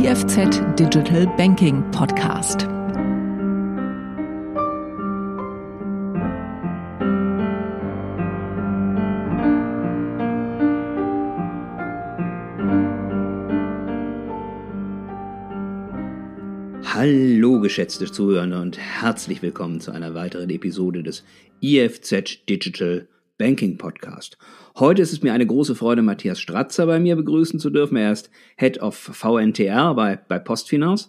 IFZ Digital Banking Podcast. Hallo geschätzte Zuhörer und herzlich willkommen zu einer weiteren Episode des IFZ Digital Banking Podcast. Heute ist es mir eine große Freude, Matthias Stratzer bei mir begrüßen zu dürfen. Er ist Head of VNTR bei, bei Postfinance.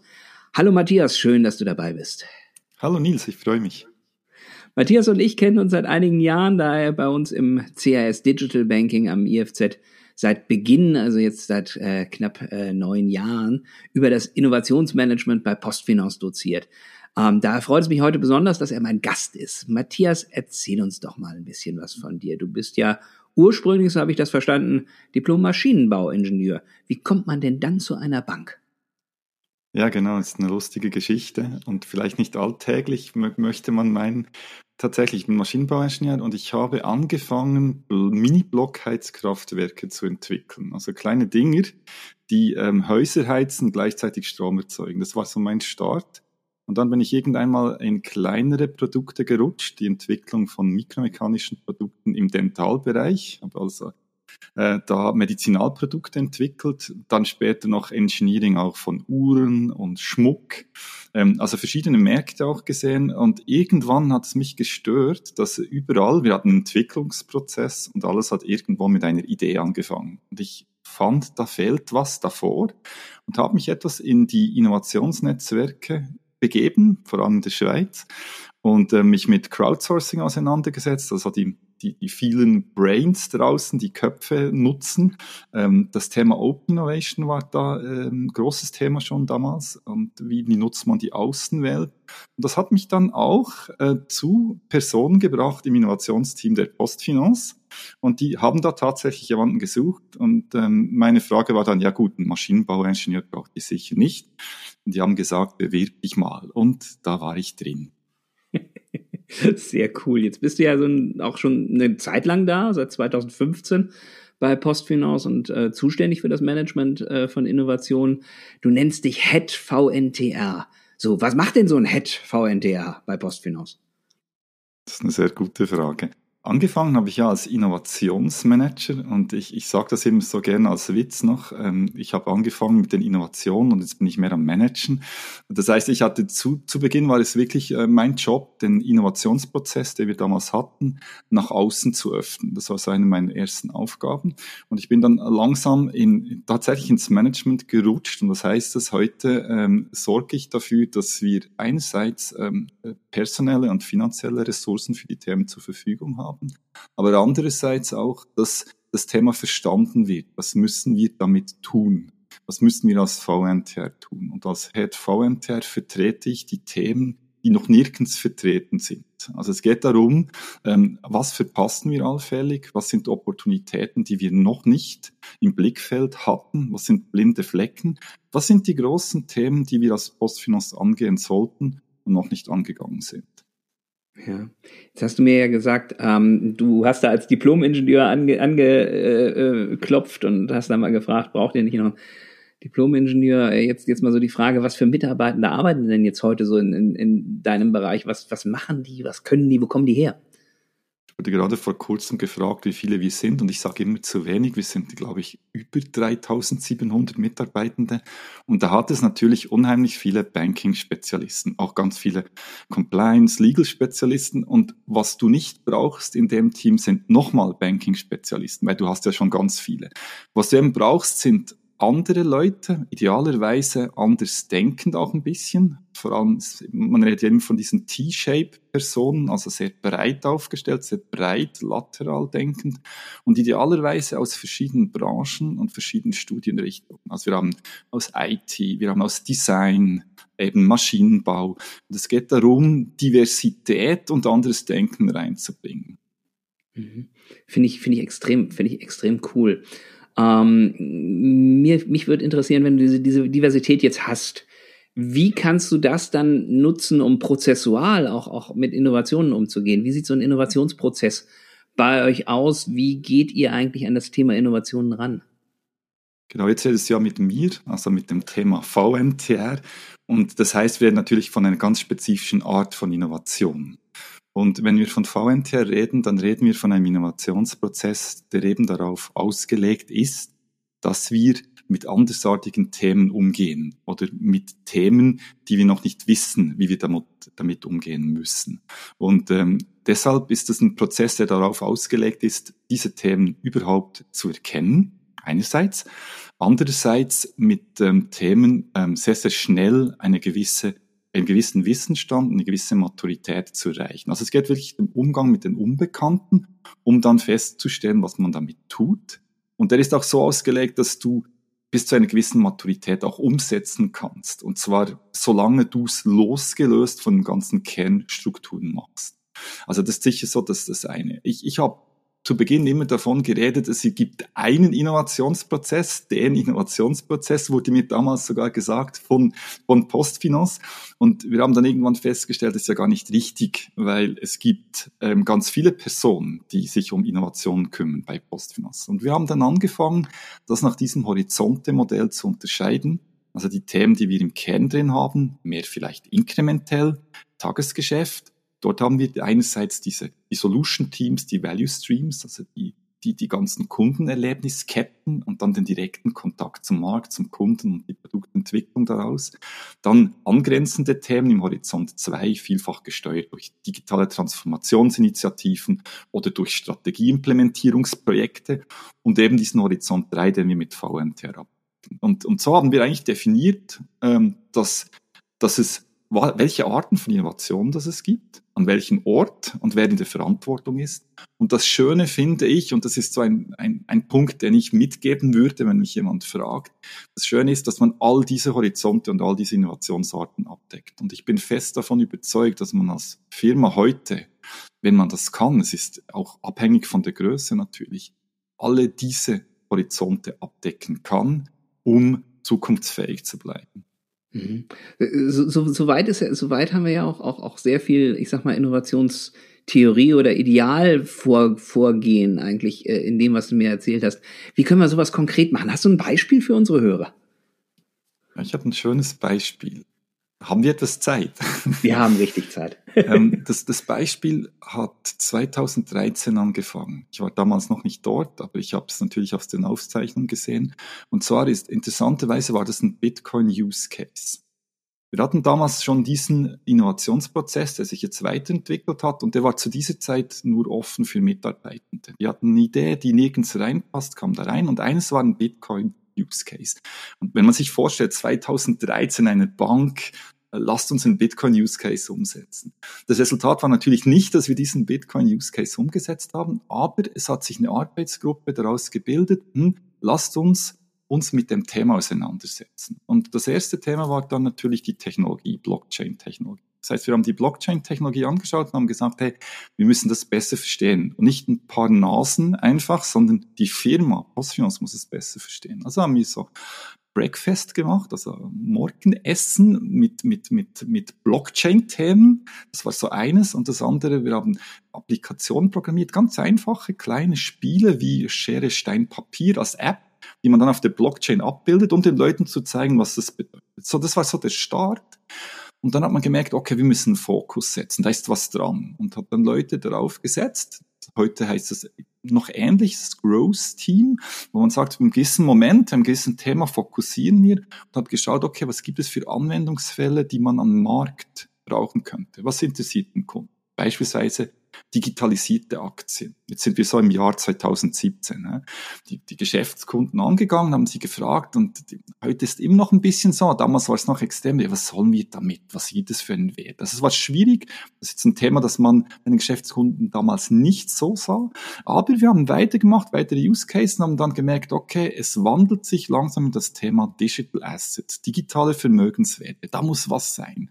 Hallo Matthias, schön, dass du dabei bist. Hallo Nils, ich freue mich. Matthias und ich kennen uns seit einigen Jahren, da er bei uns im CAS Digital Banking am IFZ seit Beginn, also jetzt seit äh, knapp äh, neun Jahren, über das Innovationsmanagement bei Postfinance doziert. Ähm, da freut es mich heute besonders, dass er mein Gast ist. Matthias, erzähl uns doch mal ein bisschen was von dir. Du bist ja ursprünglich, so habe ich das verstanden, Diplom-Maschinenbauingenieur. Wie kommt man denn dann zu einer Bank? Ja, genau, ist eine lustige Geschichte und vielleicht nicht alltäglich, möchte man meinen. Tatsächlich, ich bin Maschinenbauingenieur und ich habe angefangen, Mini-Blockheizkraftwerke zu entwickeln. Also kleine Dinger, die ähm, Häuser heizen, gleichzeitig Strom erzeugen. Das war so mein Start. Und dann bin ich irgendeinmal in kleinere Produkte gerutscht, die Entwicklung von mikromechanischen Produkten im Dentalbereich, habe also äh, da Medizinalprodukte entwickelt, dann später noch Engineering auch von Uhren und Schmuck, ähm, also verschiedene Märkte auch gesehen. Und irgendwann hat es mich gestört, dass überall, wir hatten einen Entwicklungsprozess und alles hat irgendwo mit einer Idee angefangen. Und ich fand, da fehlt was davor und habe mich etwas in die Innovationsnetzwerke begeben, vor allem in der Schweiz, und äh, mich mit Crowdsourcing auseinandergesetzt, also die, die, die vielen Brains draußen, die Köpfe nutzen. Ähm, das Thema Open Innovation war da ein ähm, großes Thema schon damals und wie, wie nutzt man die Außenwelt. Und das hat mich dann auch äh, zu Personen gebracht im Innovationsteam der Postfinance. Und die haben da tatsächlich jemanden gesucht. Und ähm, meine Frage war dann, ja gut, ein Maschinenbauingenieur braucht ich sicher nicht. Und die haben gesagt, bewirb dich mal. Und da war ich drin. Sehr cool. Jetzt bist du ja so ein, auch schon eine Zeit lang da, seit 2015 bei Postfinance und äh, zuständig für das Management äh, von Innovationen. Du nennst dich Head VNTR. So, was macht denn so ein Head VNTR bei Postfinance? Das ist eine sehr gute Frage. Angefangen habe ich ja als Innovationsmanager und ich, ich sage das eben so gerne als Witz noch. Ähm, ich habe angefangen mit den Innovationen und jetzt bin ich mehr am Managen. Das heißt, ich hatte zu, zu Beginn war es wirklich äh, mein Job, den Innovationsprozess, den wir damals hatten, nach außen zu öffnen. Das war so eine meiner ersten Aufgaben. Und ich bin dann langsam in, tatsächlich ins Management gerutscht. Und das heißt, dass heute ähm, sorge ich dafür, dass wir einerseits ähm, personelle und finanzielle Ressourcen für die Themen zur Verfügung haben haben. Aber andererseits auch, dass das Thema verstanden wird. Was müssen wir damit tun? Was müssen wir als VNTR tun? Und als Head VNTR vertrete ich die Themen, die noch nirgends vertreten sind. Also es geht darum, ähm, was verpassen wir allfällig, was sind Opportunitäten, die wir noch nicht im Blickfeld hatten, was sind blinde Flecken, was sind die großen Themen, die wir als Postfinance angehen sollten und noch nicht angegangen sind. Ja. Jetzt hast du mir ja gesagt, ähm, du hast da als Diplom-Ingenieur angeklopft ange, äh, und hast da mal gefragt, braucht ihr nicht noch einen Diplom-Ingenieur? Äh, jetzt, jetzt mal so die Frage, was für Mitarbeitende arbeiten denn jetzt heute so in, in, in deinem Bereich? Was, was machen die? Was können die? Wo kommen die her? Wurde gerade vor kurzem gefragt, wie viele wir sind und ich sage immer zu wenig. Wir sind, glaube ich, über 3700 Mitarbeitende und da hat es natürlich unheimlich viele Banking-Spezialisten, auch ganz viele Compliance, Legal-Spezialisten und was du nicht brauchst in dem Team sind nochmal Banking-Spezialisten, weil du hast ja schon ganz viele. Was du eben brauchst, sind andere Leute, idealerweise anders denkend auch ein bisschen. Vor allem, man redet ja immer von diesen T-Shape-Personen, also sehr breit aufgestellt, sehr breit lateral denkend und idealerweise aus verschiedenen Branchen und verschiedenen Studienrichtungen. Also wir haben aus IT, wir haben aus Design, eben Maschinenbau. Und es geht darum, Diversität und anderes Denken reinzubringen. Mhm. Finde ich, finde ich extrem, ich extrem cool. Ähm, mir, mich würde interessieren, wenn du diese, diese Diversität jetzt hast, wie kannst du das dann nutzen, um prozessual auch, auch mit Innovationen umzugehen? Wie sieht so ein Innovationsprozess bei euch aus? Wie geht ihr eigentlich an das Thema Innovationen ran? Genau, jetzt redest du ja mit mir, also mit dem Thema VMTR. Und das heißt, wir reden natürlich von einer ganz spezifischen Art von Innovation. Und wenn wir von VMTR reden, dann reden wir von einem Innovationsprozess, der eben darauf ausgelegt ist, dass wir mit andersartigen Themen umgehen oder mit Themen, die wir noch nicht wissen, wie wir damit, damit umgehen müssen. Und ähm, deshalb ist es ein Prozess, der darauf ausgelegt ist, diese Themen überhaupt zu erkennen einerseits. Andererseits mit ähm, Themen ähm, sehr, sehr schnell eine gewisse, einen gewissen Wissensstand, eine gewisse Maturität zu erreichen. Also es geht wirklich um Umgang mit den Unbekannten, um dann festzustellen, was man damit tut. Und der ist auch so ausgelegt, dass du bis zu einer gewissen Maturität auch umsetzen kannst. Und zwar solange du es losgelöst von den ganzen Kernstrukturen machst. Also das ist sicher so, dass das eine. Ich, ich habe zu Beginn immer davon geredet, es gibt einen Innovationsprozess, den Innovationsprozess wurde mir damals sogar gesagt von, von Postfinance. Und wir haben dann irgendwann festgestellt, das ist ja gar nicht richtig, weil es gibt ähm, ganz viele Personen, die sich um Innovation kümmern bei Postfinance. Und wir haben dann angefangen, das nach diesem Horizonte-Modell zu unterscheiden. Also die Themen, die wir im Kern drin haben, mehr vielleicht inkrementell, Tagesgeschäft Dort haben wir einerseits diese die Solution Teams, die Value Streams, also die, die, die ganzen Kundenerlebnisketten und dann den direkten Kontakt zum Markt, zum Kunden und die Produktentwicklung daraus. Dann angrenzende Themen im Horizont 2, vielfach gesteuert durch digitale Transformationsinitiativen oder durch Strategieimplementierungsprojekte und eben diesen Horizont 3, den wir mit VMTR ab. Und, und so haben wir eigentlich definiert, ähm, dass, dass es welche Arten von Innovation das es gibt, an welchem Ort und wer in der Verantwortung ist. Und das Schöne finde ich, und das ist so ein, ein, ein Punkt, den ich mitgeben würde, wenn mich jemand fragt, das Schöne ist, dass man all diese Horizonte und all diese Innovationsarten abdeckt. Und ich bin fest davon überzeugt, dass man als Firma heute, wenn man das kann, es ist auch abhängig von der Größe natürlich, alle diese Horizonte abdecken kann, um zukunftsfähig zu bleiben. Mhm. So, so, weit ist, so weit haben wir ja auch, auch, auch sehr viel, ich sag mal, Innovationstheorie oder Idealvorgehen eigentlich äh, in dem, was du mir erzählt hast. Wie können wir sowas konkret machen? Hast du ein Beispiel für unsere Hörer? Ich habe ein schönes Beispiel. Haben wir etwas Zeit? Wir haben richtig Zeit. ähm, das, das Beispiel hat 2013 angefangen. Ich war damals noch nicht dort, aber ich habe es natürlich aus den Aufzeichnungen gesehen. Und zwar ist interessanterweise war das ein Bitcoin-Use-Case. Wir hatten damals schon diesen Innovationsprozess, der sich jetzt weiterentwickelt hat und der war zu dieser Zeit nur offen für Mitarbeitende. Wir hatten eine Idee, die nirgends reinpasst, kam da rein und eines war ein Bitcoin Use Case. Und wenn man sich vorstellt, 2013 eine Bank, äh, lasst uns einen Bitcoin Use Case umsetzen. Das Resultat war natürlich nicht, dass wir diesen Bitcoin Use Case umgesetzt haben, aber es hat sich eine Arbeitsgruppe daraus gebildet, hm, lasst uns uns mit dem Thema auseinandersetzen. Und das erste Thema war dann natürlich die Technologie, Blockchain-Technologie. Das heißt, wir haben die Blockchain-Technologie angeschaut und haben gesagt, hey, wir müssen das besser verstehen. Und nicht ein paar Nasen einfach, sondern die Firma, Postfinance muss es besser verstehen. Also haben wir so Breakfast gemacht, also Morgenessen mit, mit, mit, mit Blockchain-Themen. Das war so eines. Und das andere, wir haben Applikationen programmiert, ganz einfache kleine Spiele wie Schere, Stein, Papier als App, die man dann auf der Blockchain abbildet, um den Leuten zu zeigen, was das bedeutet. So, das war so der Start. Und dann hat man gemerkt, okay, wir müssen Fokus setzen, da ist was dran. Und hat dann Leute darauf gesetzt. Heute heißt es noch ähnlich, das Growth Team, wo man sagt, im gewissen Moment, im gewissen Thema fokussieren wir und hat geschaut, okay, was gibt es für Anwendungsfälle, die man am Markt brauchen könnte? Was interessiert den Kunden? Beispielsweise digitalisierte Aktien. Jetzt sind wir so im Jahr 2017. Ne? Die, die Geschäftskunden angegangen, haben sie gefragt und die, heute ist immer noch ein bisschen so. Damals war es noch extrem. Was sollen wir damit? Was sieht es für einen Wert? Also es war schwierig. Das ist jetzt ein Thema, das man bei den Geschäftskunden damals nicht so sah. Aber wir haben weitergemacht, weitere Use Cases und haben dann gemerkt, okay, es wandelt sich langsam in das Thema Digital Assets, digitale Vermögenswerte. Da muss was sein.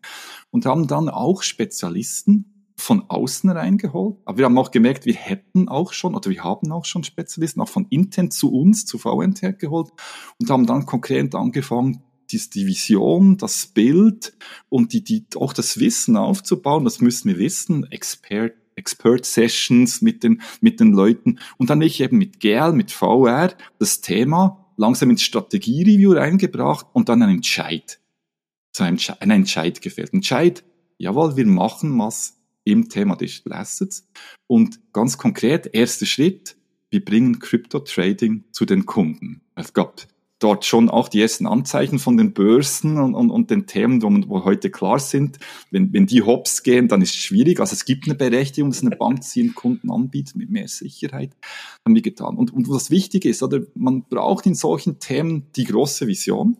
Und haben dann auch Spezialisten von außen reingeholt. Aber wir haben auch gemerkt, wir hätten auch schon, oder wir haben auch schon Spezialisten, auch von Intent zu uns, zu VNT geholt und haben dann konkret angefangen, die Vision, das Bild und die, die, auch das Wissen aufzubauen. Das müssen wir wissen. Expert, Expert Sessions mit den, mit den Leuten. Und dann ich eben mit GL, mit VR, das Thema langsam ins Strategie-Review reingebracht und dann einen Entscheid, so ein, ein Entscheid gefällt. Entscheid, jawohl, wir machen was im Thema Digital Assets und ganz konkret, erster Schritt, wir bringen Crypto-Trading zu den Kunden. Es gab dort schon auch die ersten Anzeichen von den Börsen und, und, und den Themen, wo, wo heute klar sind. Wenn, wenn die hops gehen, dann ist es schwierig. Also es gibt eine Berechtigung, dass eine Bank sie ihren Kunden anbietet mit mehr Sicherheit. Haben wir getan. Und, und was wichtig ist, oder man braucht in solchen Themen die große Vision.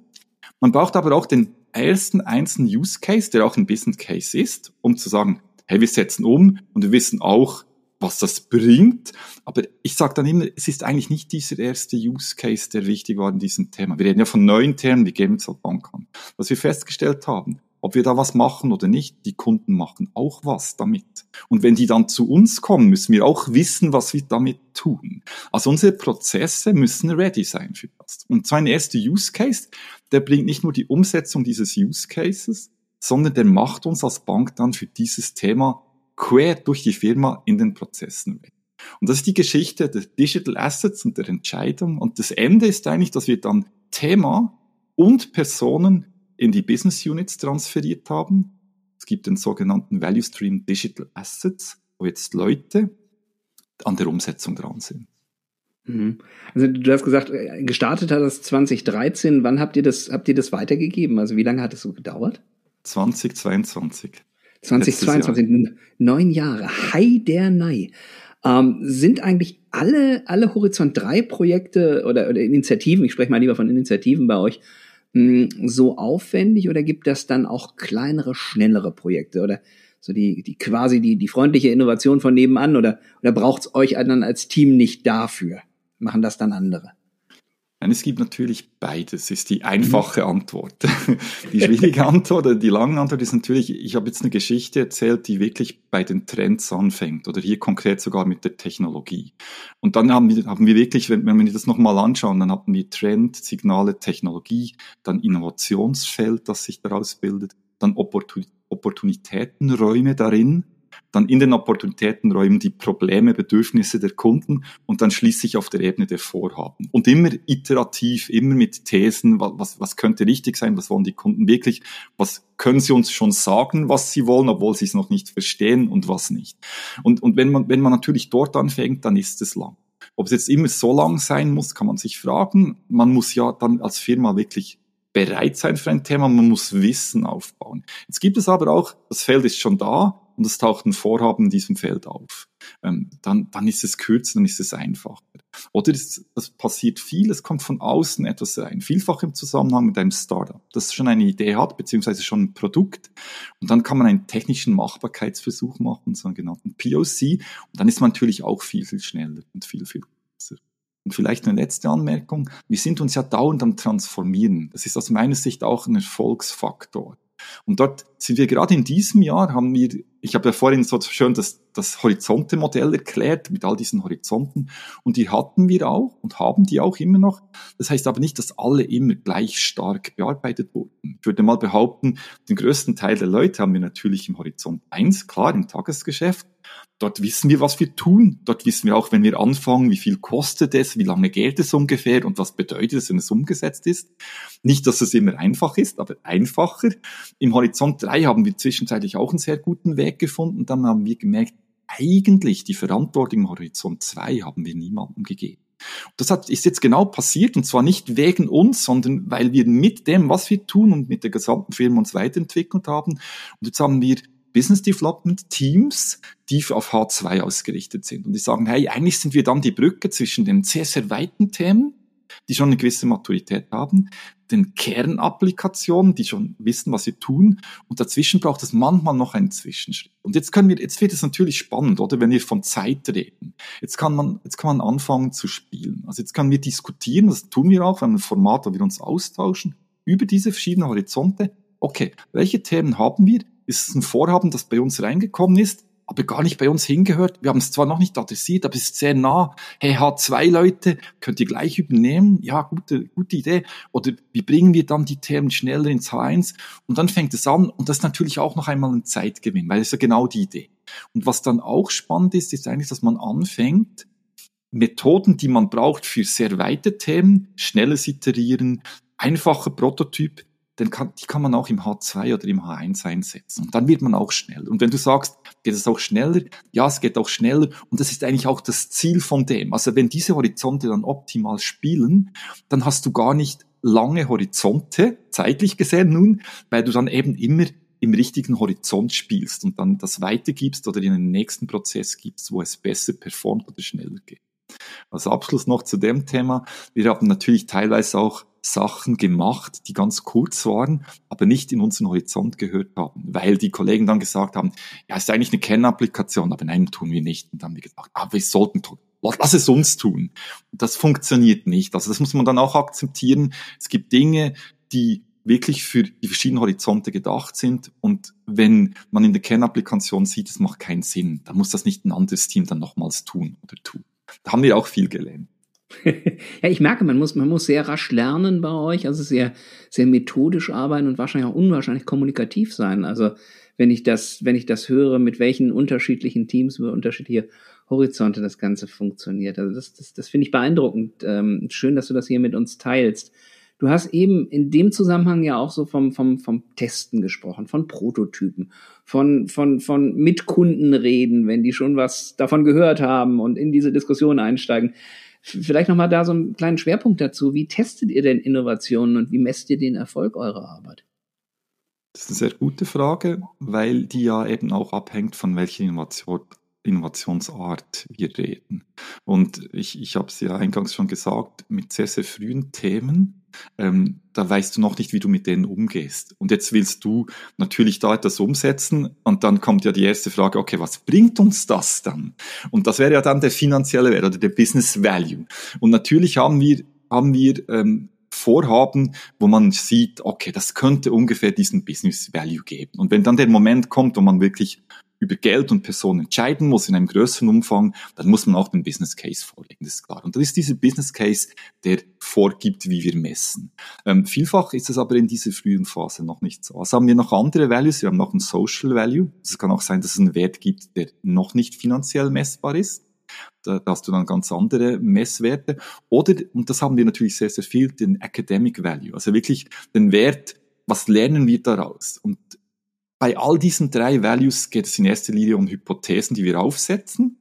Man braucht aber auch den ersten einzelnen Use Case, der auch ein Business Case ist, um zu sagen, hey, wir setzen um und wir wissen auch, was das bringt. Aber ich sage dann immer, es ist eigentlich nicht dieser erste Use Case, der wichtig war in diesem Thema. Wir reden ja von neuen Themen, wie geben halt Bank an. Was wir festgestellt haben, ob wir da was machen oder nicht, die Kunden machen auch was damit. Und wenn die dann zu uns kommen, müssen wir auch wissen, was wir damit tun. Also unsere Prozesse müssen ready sein für das. Und zwar ein erster Use Case, der bringt nicht nur die Umsetzung dieses Use Cases, sondern der macht uns als Bank dann für dieses Thema quer durch die Firma in den Prozessen weg. Und das ist die Geschichte der Digital Assets und der Entscheidung. Und das Ende ist eigentlich, dass wir dann Thema und Personen in die Business Units transferiert haben. Es gibt den sogenannten Value Stream Digital Assets, wo jetzt Leute an der Umsetzung dran sind. Mhm. Also du hast gesagt, äh, gestartet hat das 2013. Wann habt ihr das, habt ihr das weitergegeben? Also wie lange hat es so gedauert? 2022. 2022, neun Jahre. Hi der Nei. Ähm, sind eigentlich alle, alle Horizont 3 Projekte oder, oder Initiativen, ich spreche mal lieber von Initiativen bei euch, mh, hm, so aufwendig oder gibt das dann auch kleinere, schnellere Projekte oder so die, die quasi die, die freundliche Innovation von nebenan oder, oder braucht's euch dann als Team nicht dafür? Machen das dann andere? Nein, es gibt natürlich beides, ist die einfache Antwort. Die schwierige Antwort oder die lange Antwort ist natürlich, ich habe jetzt eine Geschichte erzählt, die wirklich bei den Trends anfängt oder hier konkret sogar mit der Technologie. Und dann haben wir, haben wir wirklich, wenn, wenn wir das nochmal anschauen, dann hatten wir Trend, Signale, Technologie, dann Innovationsfeld, das sich daraus bildet, dann Opportunitätenräume darin, dann in den Opportunitätenräumen die Probleme, Bedürfnisse der Kunden und dann schließlich auf der Ebene der Vorhaben. Und immer iterativ, immer mit Thesen, was, was könnte richtig sein, was wollen die Kunden wirklich, was können sie uns schon sagen, was sie wollen, obwohl sie es noch nicht verstehen und was nicht. Und, und wenn, man, wenn man natürlich dort anfängt, dann ist es lang. Ob es jetzt immer so lang sein muss, kann man sich fragen. Man muss ja dann als Firma wirklich bereit sein für ein Thema, man muss Wissen aufbauen. Jetzt gibt es aber auch, das Feld ist schon da, und es taucht ein Vorhaben in diesem Feld auf. Ähm, dann, dann ist es kürzer, dann ist es einfacher. Oder es, es passiert viel, es kommt von außen etwas rein, vielfach im Zusammenhang mit einem Startup, das schon eine Idee hat, beziehungsweise schon ein Produkt. Und dann kann man einen technischen Machbarkeitsversuch machen, einen sogenannten POC. Und dann ist man natürlich auch viel, viel schneller und viel, viel kürzer. Und vielleicht eine letzte Anmerkung. Wir sind uns ja dauernd am Transformieren. Das ist aus meiner Sicht auch ein Erfolgsfaktor. Und dort sind wir gerade in diesem Jahr, haben wir, ich habe ja vorhin so schön das, das Horizonte-Modell erklärt mit all diesen Horizonten und die hatten wir auch und haben die auch immer noch. Das heißt aber nicht, dass alle immer gleich stark bearbeitet wurden. Ich würde mal behaupten, den größten Teil der Leute haben wir natürlich im Horizont 1, klar, im Tagesgeschäft. Dort wissen wir, was wir tun. Dort wissen wir auch, wenn wir anfangen, wie viel kostet es, wie lange geht es ungefähr und was bedeutet es, wenn es umgesetzt ist. Nicht, dass es immer einfach ist, aber einfacher. Im Horizont 3 haben wir zwischenzeitlich auch einen sehr guten Weg gefunden. Dann haben wir gemerkt, eigentlich die Verantwortung im Horizont 2 haben wir niemandem gegeben. Das hat, ist jetzt genau passiert und zwar nicht wegen uns, sondern weil wir mit dem, was wir tun und mit der gesamten Firma uns weiterentwickelt haben. Und jetzt haben wir Business Development Teams, die auf H2 ausgerichtet sind. Und die sagen, hey, eigentlich sind wir dann die Brücke zwischen den sehr, sehr weiten Themen, die schon eine gewisse Maturität haben, den Kernapplikationen, die schon wissen, was sie tun. Und dazwischen braucht es manchmal noch einen Zwischenschritt. Und jetzt können wir, jetzt wird es natürlich spannend, oder? Wenn wir von Zeit reden. Jetzt kann man, jetzt kann man anfangen zu spielen. Also jetzt können wir diskutieren, das tun wir auch, haben ein Format, wo wir uns austauschen über diese verschiedenen Horizonte. Okay, welche Themen haben wir? Ist ein Vorhaben, das bei uns reingekommen ist, aber gar nicht bei uns hingehört. Wir haben es zwar noch nicht adressiert, aber es ist sehr nah. Hey, H2 Leute, könnt ihr gleich übernehmen? Ja, gute, gute Idee. Oder wie bringen wir dann die Themen schneller ins H1? Und dann fängt es an und das ist natürlich auch noch einmal ein Zeitgewinn, weil das ist ja genau die Idee. Und was dann auch spannend ist, ist eigentlich, dass man anfängt, Methoden, die man braucht für sehr weite Themen, schnelles Iterieren, einfacher Prototyp, dann kann, die kann man auch im H2 oder im H1 einsetzen. Und dann wird man auch schneller. Und wenn du sagst, geht es auch schneller? Ja, es geht auch schneller. Und das ist eigentlich auch das Ziel von dem. Also wenn diese Horizonte dann optimal spielen, dann hast du gar nicht lange Horizonte, zeitlich gesehen nun, weil du dann eben immer im richtigen Horizont spielst und dann das weitergibst oder in den nächsten Prozess gibst, wo es besser performt oder schneller geht. Als Abschluss noch zu dem Thema. Wir haben natürlich teilweise auch Sachen gemacht, die ganz kurz waren, aber nicht in unseren Horizont gehört haben, weil die Kollegen dann gesagt haben, ja, ist eigentlich eine Kernapplikation, aber nein, tun wir nicht. Und dann haben wir gesagt, aber ah, wir sollten tun. Lass es uns tun. Das funktioniert nicht. Also das muss man dann auch akzeptieren. Es gibt Dinge, die wirklich für die verschiedenen Horizonte gedacht sind. Und wenn man in der Kernapplikation sieht, es macht keinen Sinn, dann muss das nicht ein anderes Team dann nochmals tun oder tun. Da haben wir auch viel gelernt. ja, ich merke, man muss, man muss sehr rasch lernen bei euch, also sehr, sehr methodisch arbeiten und wahrscheinlich auch unwahrscheinlich kommunikativ sein. Also wenn ich das, wenn ich das höre, mit welchen unterschiedlichen Teams über unterschiedliche Horizonte das Ganze funktioniert. Also das, das, das finde ich beeindruckend. Ähm, schön, dass du das hier mit uns teilst. Du hast eben in dem Zusammenhang ja auch so vom, vom, vom Testen gesprochen, von Prototypen, von, von, von Mitkunden reden, wenn die schon was davon gehört haben und in diese Diskussion einsteigen. Vielleicht nochmal da so einen kleinen Schwerpunkt dazu. Wie testet ihr denn Innovationen und wie messt ihr den Erfolg eurer Arbeit? Das ist eine sehr gute Frage, weil die ja eben auch abhängt von welcher Innovation, Innovationsart wir reden. Und ich, ich habe es ja eingangs schon gesagt, mit sehr, sehr frühen Themen, ähm, da weißt du noch nicht, wie du mit denen umgehst. Und jetzt willst du natürlich da etwas umsetzen und dann kommt ja die erste Frage, okay, was bringt uns das dann? Und das wäre ja dann der finanzielle Wert oder der Business Value. Und natürlich haben wir, haben wir ähm, Vorhaben, wo man sieht, okay, das könnte ungefähr diesen Business Value geben. Und wenn dann der Moment kommt, wo man wirklich über Geld und Personen entscheiden muss in einem größeren Umfang, dann muss man auch den Business Case vorlegen, das ist klar. Und das ist dieser Business Case, der vorgibt, wie wir messen. Ähm, vielfach ist es aber in dieser frühen Phase noch nicht so. Also haben wir noch andere Values, wir haben noch ein Social Value. Es kann auch sein, dass es einen Wert gibt, der noch nicht finanziell messbar ist. Da hast du dann ganz andere Messwerte. Oder, und das haben wir natürlich sehr, sehr viel, den Academic Value. Also wirklich den Wert, was lernen wir daraus? Und bei all diesen drei Values geht es in erster Linie um Hypothesen, die wir aufsetzen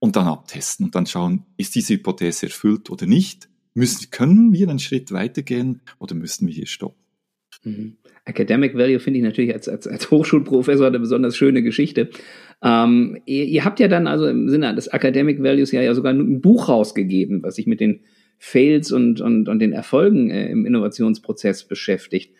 und dann abtesten und dann schauen, ist diese Hypothese erfüllt oder nicht? Müssen, können wir einen Schritt weitergehen oder müssen wir hier stoppen? Mhm. Academic Value finde ich natürlich als, als, als Hochschulprofessor eine besonders schöne Geschichte. Ähm, ihr, ihr, habt ja dann also im Sinne des Academic Values ja, ja sogar ein Buch rausgegeben, was sich mit den Fails und, und, und den Erfolgen äh, im Innovationsprozess beschäftigt.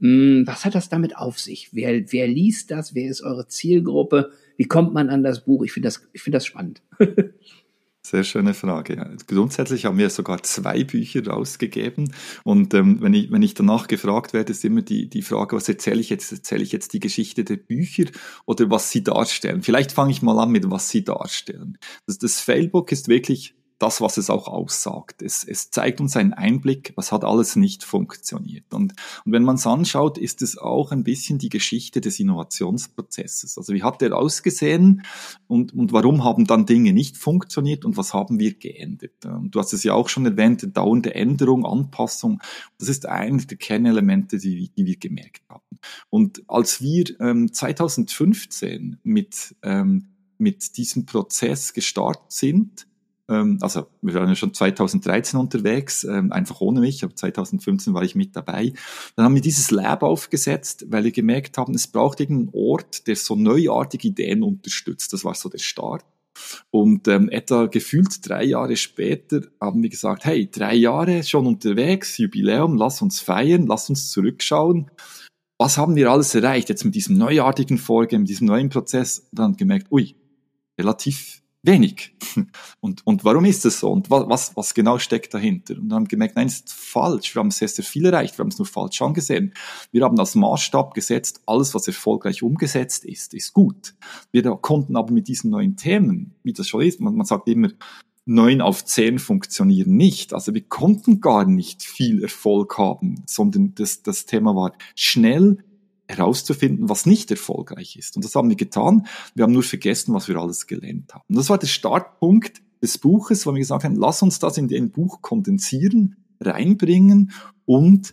Hm, was hat das damit auf sich? Wer, wer liest das? Wer ist eure Zielgruppe? Wie kommt man an das Buch? Ich finde das, ich finde das spannend. Sehr schöne Frage. Ja. Grundsätzlich haben wir sogar zwei Bücher rausgegeben. Und ähm, wenn, ich, wenn ich danach gefragt werde, ist immer die, die Frage, was erzähle ich jetzt? Erzähle ich jetzt die Geschichte der Bücher oder was sie darstellen? Vielleicht fange ich mal an mit, was sie darstellen. Das, das Failbook ist wirklich das, was es auch aussagt. Es, es zeigt uns einen Einblick, was hat alles nicht funktioniert. Und, und wenn man es anschaut, ist es auch ein bisschen die Geschichte des Innovationsprozesses. Also wie hat der ausgesehen und, und warum haben dann Dinge nicht funktioniert und was haben wir geändert? Und du hast es ja auch schon erwähnt, dauernde Änderung, Anpassung, das ist eines der Kernelemente, die, die wir gemerkt haben. Und als wir ähm, 2015 mit, ähm, mit diesem Prozess gestartet sind, ähm, also wir waren ja schon 2013 unterwegs, ähm, einfach ohne mich, aber 2015 war ich mit dabei. Dann haben wir dieses Lab aufgesetzt, weil wir gemerkt haben, es braucht irgendeinen Ort, der so neuartige Ideen unterstützt. Das war so der Start. Und ähm, etwa gefühlt drei Jahre später haben wir gesagt, hey, drei Jahre schon unterwegs, Jubiläum, lass uns feiern, lass uns zurückschauen. Was haben wir alles erreicht jetzt mit diesem neuartigen Vorgehen, mit diesem neuen Prozess? Dann gemerkt, ui, relativ wenig. Und, und warum ist es so? Und was, was genau steckt dahinter? Und dann haben gemerkt, nein, es ist falsch. Wir haben sehr, sehr viel erreicht. Wir haben es nur falsch angesehen. Wir haben als Maßstab gesetzt, alles, was erfolgreich umgesetzt ist, ist gut. Wir konnten aber mit diesen neuen Themen, wie das schon ist, man, man sagt immer, neun auf zehn funktionieren nicht. Also wir konnten gar nicht viel Erfolg haben, sondern das, das Thema war schnell, herauszufinden, was nicht erfolgreich ist. Und das haben wir getan. Wir haben nur vergessen, was wir alles gelernt haben. Und das war der Startpunkt des Buches, wo wir gesagt haben, lass uns das in ein Buch kondensieren, reinbringen und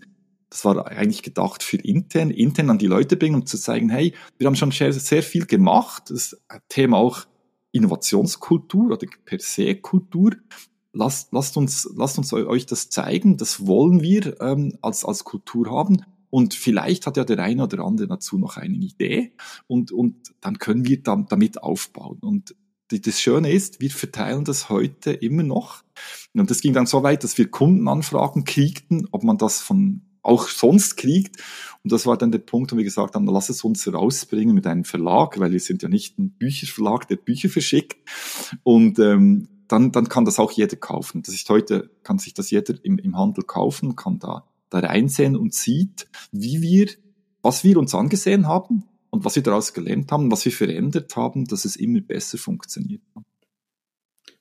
das war eigentlich gedacht für intern, intern an die Leute bringen, um zu zeigen, hey, wir haben schon sehr, sehr viel gemacht. Das Thema auch Innovationskultur oder per se Kultur. Lasst, lasst, uns, lasst uns euch das zeigen. Das wollen wir ähm, als, als Kultur haben. Und vielleicht hat ja der eine oder andere dazu noch eine Idee und, und dann können wir dann damit aufbauen. Und das Schöne ist, wir verteilen das heute immer noch. Und das ging dann so weit, dass wir Kundenanfragen kriegten, ob man das von auch sonst kriegt. Und das war dann der Punkt, wo wir gesagt haben, lass es uns rausbringen mit einem Verlag, weil wir sind ja nicht ein Bücherverlag, der Bücher verschickt. Und ähm, dann, dann kann das auch jeder kaufen. Das ist heute, kann sich das jeder im, im Handel kaufen, kann da, da reinsehen und sieht, wie wir, was wir uns angesehen haben und was wir daraus gelernt haben, was wir verändert haben, dass es immer besser funktioniert.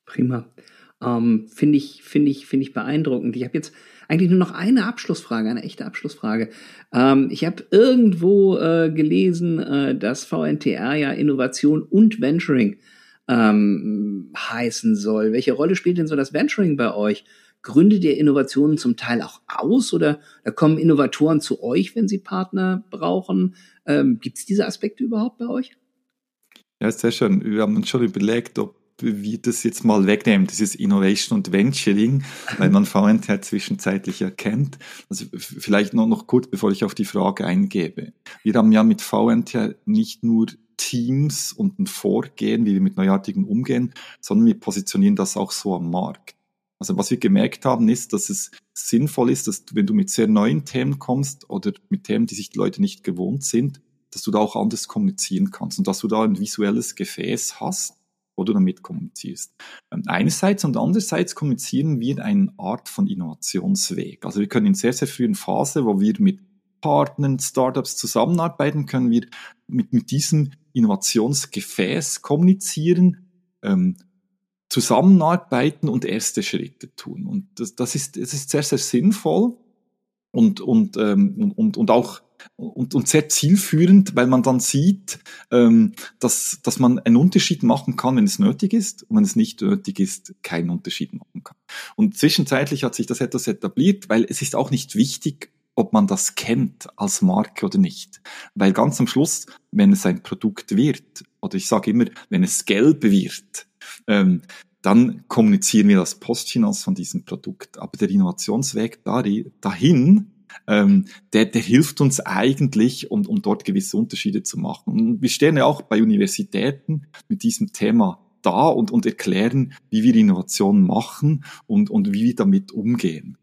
Prima. Ähm, finde ich, finde ich, finde ich beeindruckend. Ich habe jetzt eigentlich nur noch eine Abschlussfrage, eine echte Abschlussfrage. Ähm, ich habe irgendwo äh, gelesen, äh, dass VNTR ja Innovation und Venturing ähm, heißen soll. Welche Rolle spielt denn so das Venturing bei euch? Gründet ihr Innovationen zum Teil auch aus oder da kommen Innovatoren zu euch, wenn sie Partner brauchen? Ähm, Gibt es diese Aspekte überhaupt bei euch? Ja, sehr schön. Wir haben uns schon überlegt, ob wir das jetzt mal wegnehmen, dieses Innovation und Venturing, weil man VNT zwischenzeitlich erkennt. Also vielleicht noch, noch kurz, bevor ich auf die Frage eingebe. Wir haben ja mit VNT nicht nur Teams und ein Vorgehen, wie wir mit Neuartigen umgehen, sondern wir positionieren das auch so am Markt. Also was wir gemerkt haben, ist, dass es sinnvoll ist, dass du, wenn du mit sehr neuen Themen kommst oder mit Themen, die sich die Leute nicht gewohnt sind, dass du da auch anders kommunizieren kannst und dass du da ein visuelles Gefäß hast, wo du damit kommunizierst. Ähm, einerseits und andererseits kommunizieren wir eine Art von Innovationsweg. Also wir können in sehr, sehr frühen Phase, wo wir mit Partnern, Startups zusammenarbeiten, können wir mit, mit diesem Innovationsgefäß kommunizieren, ähm, zusammenarbeiten und erste Schritte tun. Und das, das, ist, das ist sehr, sehr sinnvoll und, und, ähm, und, und auch und, und sehr zielführend, weil man dann sieht, ähm, dass, dass man einen Unterschied machen kann, wenn es nötig ist und wenn es nicht nötig ist, keinen Unterschied machen kann. Und zwischenzeitlich hat sich das etwas etabliert, weil es ist auch nicht wichtig, ob man das kennt als Marke oder nicht. Weil ganz am Schluss, wenn es ein Produkt wird, oder ich sage immer, wenn es gelb wird, ähm, dann kommunizieren wir das Postfinanz von diesem Produkt. Aber der Innovationsweg dahin, ähm, der, der hilft uns eigentlich, um, um dort gewisse Unterschiede zu machen. Und wir stehen ja auch bei Universitäten mit diesem Thema da und, und erklären, wie wir Innovation machen und, und wie wir damit umgehen.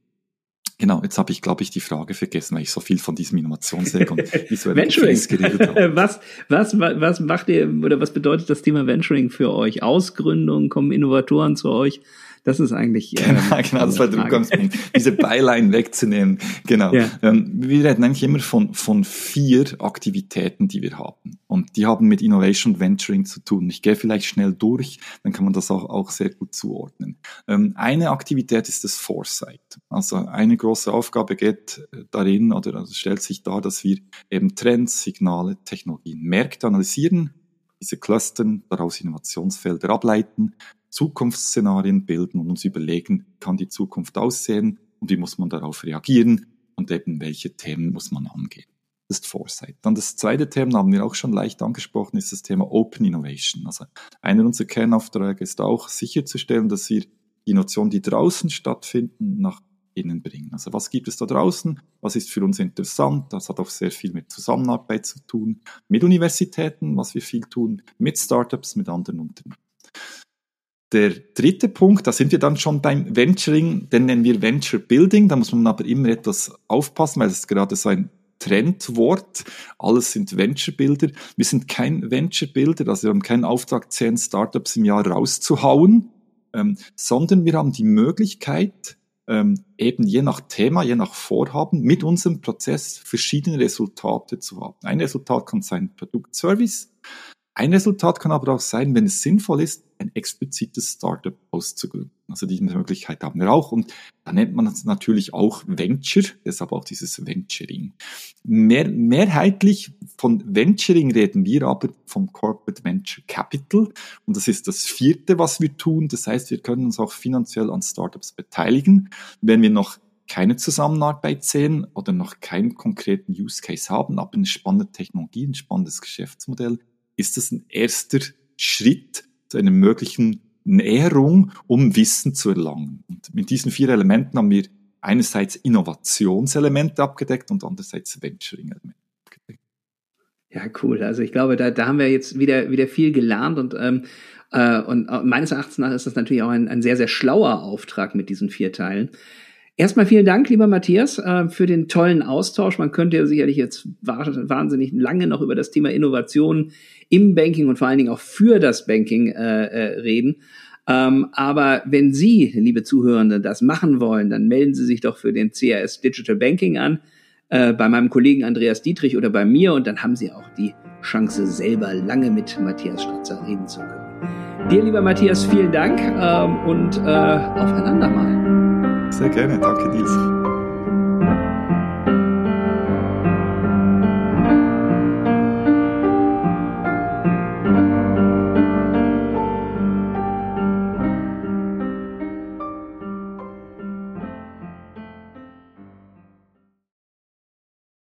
Genau, jetzt habe ich, glaube ich, die Frage vergessen, weil ich so viel von diesem Innovationsweg und visuellen geredet habe. was, was, was macht ihr oder was bedeutet das Thema Venturing für euch? Ausgründung, kommen Innovatoren zu euch? Das ist eigentlich. Genau, ähm, genau, genau das war der Umgangspunkt, diese Beilein wegzunehmen. Genau. Ja. Ähm, wir reden eigentlich immer von, von vier Aktivitäten, die wir haben. Und die haben mit Innovation Venturing zu tun. Ich gehe vielleicht schnell durch, dann kann man das auch, auch sehr gut zuordnen. Ähm, eine Aktivität ist das Foresight. Also eine große Aufgabe geht äh, darin oder also stellt sich dar, dass wir eben Trends, Signale, Technologien, Märkte analysieren, diese clustern, daraus Innovationsfelder ableiten Zukunftsszenarien bilden und uns überlegen, kann die Zukunft aussehen und wie muss man darauf reagieren und eben welche Themen muss man angehen. Ist Foresight. Dann das zweite Thema haben wir auch schon leicht angesprochen, ist das Thema Open Innovation. Also einer unserer Kernaufträge ist auch sicherzustellen, dass wir die Innovationen, die draußen stattfinden, nach innen bringen. Also was gibt es da draußen? Was ist für uns interessant? Das hat auch sehr viel mit Zusammenarbeit zu tun, mit Universitäten, was wir viel tun, mit Startups, mit anderen Unternehmen. Der dritte Punkt, da sind wir dann schon beim Venturing, den nennen wir Venture Building. Da muss man aber immer etwas aufpassen, weil es gerade so ein Trendwort. Alles sind Venture Builder. Wir sind kein Venture Builder, also wir haben keinen Auftrag, zehn Startups im Jahr rauszuhauen, ähm, sondern wir haben die Möglichkeit, ähm, eben je nach Thema, je nach Vorhaben mit unserem Prozess verschiedene Resultate zu haben. Ein Resultat kann sein Produkt, Service. Ein Resultat kann aber auch sein, wenn es sinnvoll ist, ein explizites Startup auszugründen. Also diese Möglichkeit haben wir auch und da nennt man es natürlich auch Venture, deshalb auch dieses Venturing. Mehr, mehrheitlich von Venturing reden wir aber vom Corporate Venture Capital und das ist das vierte, was wir tun. Das heißt, wir können uns auch finanziell an Startups beteiligen. Wenn wir noch keine Zusammenarbeit sehen oder noch keinen konkreten Use Case haben, aber eine spannende Technologie, ein spannendes Geschäftsmodell, ist das ein erster Schritt zu einer möglichen Näherung, um Wissen zu erlangen. Und mit diesen vier Elementen haben wir einerseits Innovationselemente abgedeckt und andererseits Venturing-Elemente abgedeckt. Ja, cool. Also ich glaube, da, da haben wir jetzt wieder, wieder viel gelernt und, ähm, äh, und meines Erachtens nach ist das natürlich auch ein, ein sehr, sehr schlauer Auftrag mit diesen vier Teilen. Erstmal vielen Dank, lieber Matthias, äh, für den tollen Austausch. Man könnte ja sicherlich jetzt wahnsinnig lange noch über das Thema Innovation im Banking und vor allen Dingen auch für das Banking äh, äh, reden. Ähm, aber wenn Sie, liebe Zuhörende, das machen wollen, dann melden Sie sich doch für den CRS Digital Banking an, äh, bei meinem Kollegen Andreas Dietrich oder bei mir und dann haben Sie auch die Chance, selber lange mit Matthias Stratzer reden zu können. Dir, lieber Matthias, vielen Dank ähm, und äh, aufeinander mal. Sehr gerne, danke Nils.